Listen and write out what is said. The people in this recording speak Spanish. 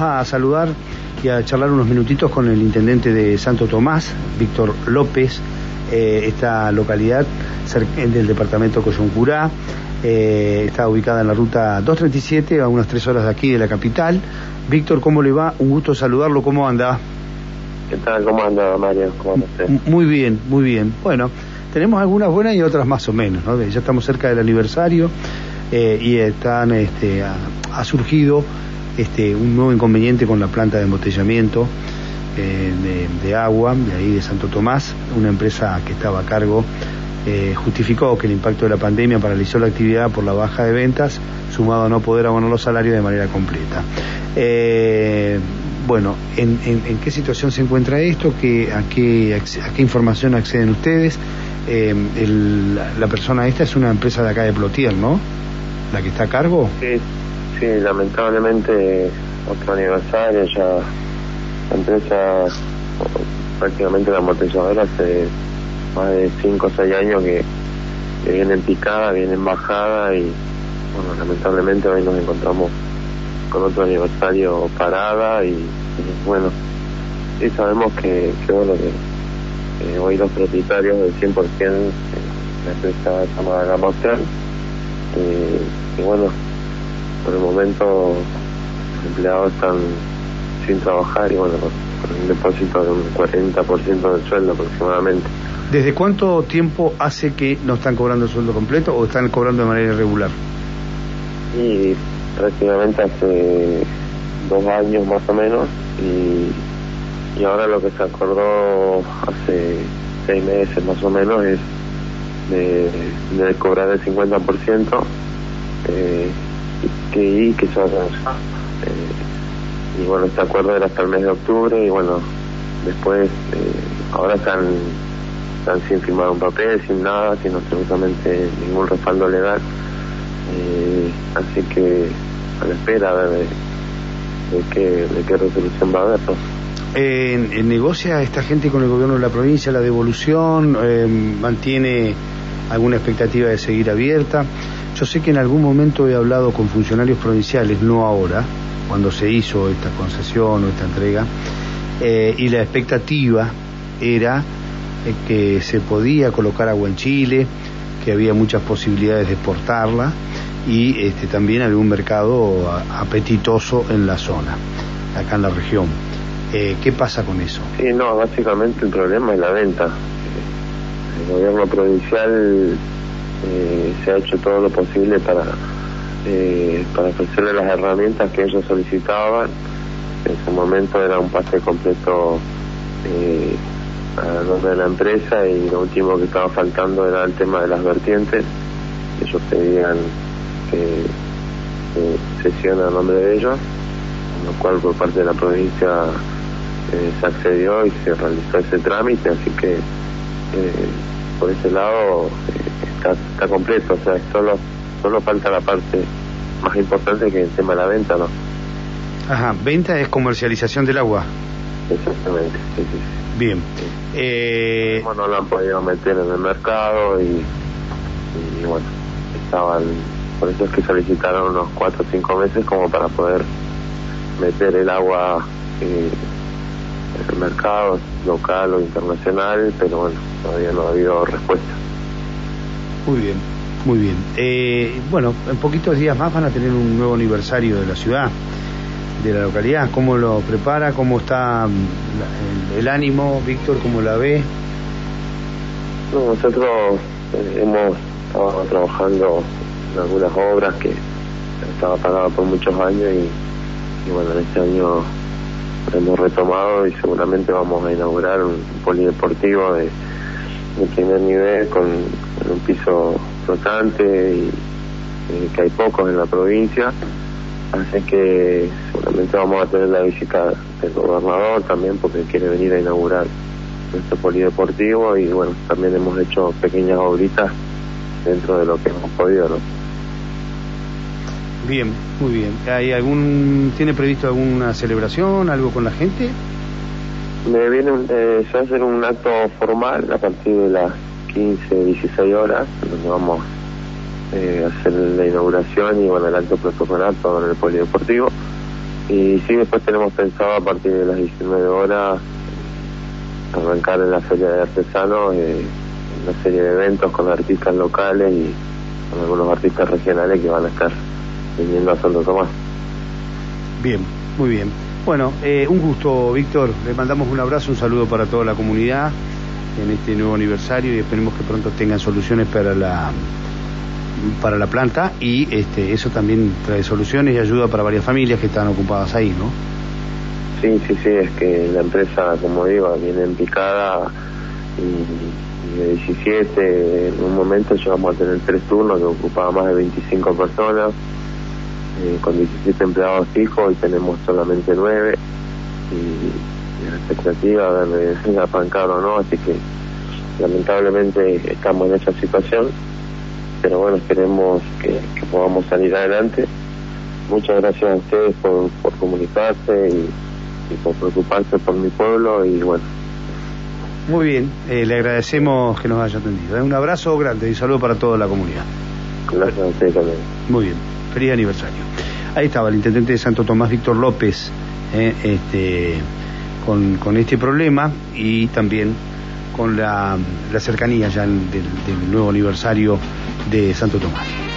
a saludar y a charlar unos minutitos con el intendente de Santo Tomás, Víctor López, eh, esta localidad del departamento Coyuncurá. Eh, está ubicada en la ruta 237, a unas tres horas de aquí de la capital. Víctor, ¿cómo le va? Un gusto saludarlo, ¿cómo anda? ¿Qué tal? ¿Cómo anda, Mario? ¿Cómo anda usted? Muy bien, muy bien. Bueno, tenemos algunas buenas y otras más o menos, ¿no? Ya estamos cerca del aniversario eh, y están, este, ha, surgido este, un nuevo inconveniente con la planta de embotellamiento eh, de, agua de ahí de Santo Tomás, una empresa que estaba a cargo. Eh, justificó que el impacto de la pandemia paralizó la actividad por la baja de ventas, sumado a no poder abonar los salarios de manera completa. bueno, ¿en, qué situación se encuentra esto? ¿Qué, a, qué, ¿A qué información acceden ustedes? la persona esta es una empresa de acá de Plotier, ¿no? la que está a cargo? Sí, sí, lamentablemente otro aniversario ya la empresa prácticamente la amortizadora hace más de 5 o 6 años que, que viene en picada, viene en bajada y bueno, lamentablemente hoy nos encontramos con otro aniversario parada y, bueno, sí sabemos que, que bueno que hoy los propietarios del 100% de la empresa llamada Gama y, bueno, por el momento los empleados están sin trabajar y bueno, con un depósito de un 40% del sueldo aproximadamente. ¿Desde cuánto tiempo hace que no están cobrando el sueldo completo o están cobrando de manera irregular? Y prácticamente hace dos años más o menos y, y ahora lo que se acordó hace seis meses más o menos es de, de cobrar el 50% eh, que, y que se va a eh, y bueno, este acuerdo era hasta el mes de octubre y bueno, después eh, ahora están, están sin firmar un papel, sin nada, sin absolutamente ningún respaldo legal. Eh, así que a la espera de, de, qué, de qué resolución va a haber. Eh, ¿Negocia esta gente con el gobierno de la provincia la devolución? Eh, ¿Mantiene alguna expectativa de seguir abierta. Yo sé que en algún momento he hablado con funcionarios provinciales, no ahora, cuando se hizo esta concesión o esta entrega, eh, y la expectativa era eh, que se podía colocar agua en Chile, que había muchas posibilidades de exportarla y este, también un mercado apetitoso en la zona, acá en la región. Eh, ¿Qué pasa con eso? Sí, no, básicamente el problema es la venta el gobierno provincial eh, se ha hecho todo lo posible para eh, para ofrecerle las herramientas que ellos solicitaban. En ese momento era un pase completo eh, a nombre de la empresa y lo último que estaba faltando era el tema de las vertientes. Ellos pedían que se sesione a nombre de ellos, lo cual por parte de la provincia se accedió y se realizó ese trámite, así que por ese lado eh, está, está completo, o sea, solo, solo falta la parte más importante que el tema de la venta, ¿no? Ajá, venta es comercialización del agua. Exactamente, sí, sí. Bien. Eh... Bueno, lo han podido meter en el mercado y, y bueno, estaban, por eso es que solicitaron unos cuatro o cinco meses como para poder meter el agua eh, el mercado local o internacional, pero bueno, todavía no ha habido respuesta. Muy bien, muy bien. Eh, bueno, en poquitos días más van a tener un nuevo aniversario de la ciudad, de la localidad. ¿Cómo lo prepara? ¿Cómo está mm, el, ánimo, Víctor? ¿Cómo la ve? nosotros eh, hemos estado trabajando en algunas obras que estaba pagado por muchos años y, y bueno, este año hemos retomado y seguramente vamos a inaugurar un, polideportivo de, primer nivel con, un piso flotante y, que hay pocos en la provincia. Así que seguramente vamos a tener la visita del gobernador también porque quiere venir a inaugurar nuestro polideportivo y bueno, también hemos hecho pequeñas obritas dentro de lo que hemos podido, ¿no? Bien, muy bien. ¿Hay algún, ¿Tiene previsto alguna celebración, algo con la gente? Me viene, eh, se hacer un acto formal a partir de las 15, 16 horas, donde vamos eh, a hacer la inauguración y bueno, el acto protocolar todo en el polideportivo. Y sí, después tenemos pensado a partir de las 19 horas arrancar en la Feria de Artesanos eh, una serie de eventos con artistas locales y con algunos artistas regionales que van a estar viniendo a Santo Tomás. Bien, muy bien. Bueno, eh, un gusto, Víctor. Le mandamos un abrazo, un saludo para toda la comunidad en este nuevo aniversario y esperemos que pronto tengan soluciones para la para la planta y este eso también trae soluciones y ayuda para varias familias que están ocupadas ahí, ¿no? Sí, sí, sí, es que la empresa, como digo, viene en picada y, de 17, en un momento llegamos a tener tres turnos que ocupaban más de 25 personas, eh, con 17 empleados fijos y tenemos solamente 9 y, la expectativa de que arrancar o no, así que lamentablemente estamos en esa situación, pero bueno, esperemos que, podamos salir adelante. Muchas gracias a ustedes por, por comunicarse y y por preocuparse por mi pueblo y bueno. Muy bien, eh, le agradecemos que nos haya atendido. ¿eh? Un abrazo grande y saludo para toda la comunidad. Gracias a usted también. Muy bien, feliz aniversario. Ahí estaba el intendente de Santo Tomás, Víctor López, eh, este, con, con, este problema y también con la, cercanía ya del nuevo aniversario de Santo Tomás.